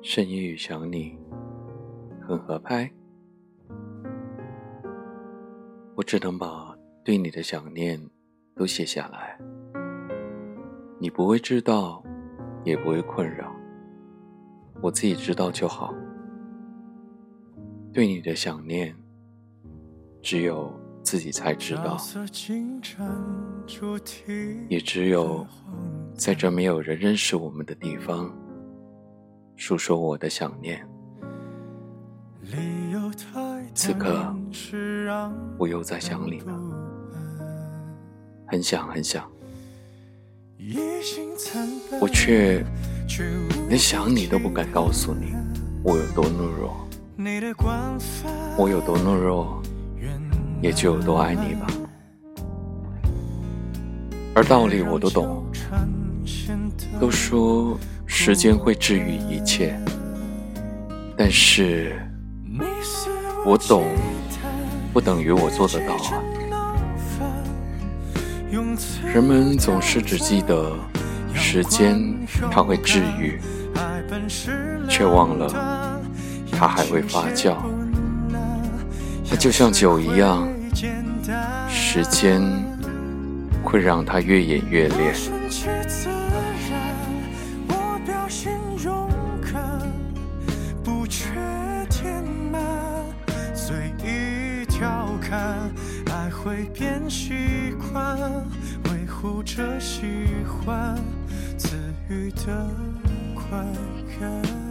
深夜与想你，很合拍。我只能把对你的想念都写下来，你不会知道，也不会困扰，我自己知道就好。对你的想念，只有自己才知道，也只有在这没有人认识我们的地方，诉说我的想念。此刻，我又在想你了，很想很想，我却连想你都不敢告诉你，我有多懦弱。我有多懦弱，也就有多爱你吧。而道理我都懂，都说时间会治愈一切，但是我懂，不等于我做得到啊。人们总是只记得时间它会治愈，却忘了。它还会发酵，它就像酒一样，时间会让它越演越烈。调侃爱会变习惯，维护着喜欢赐予的快感。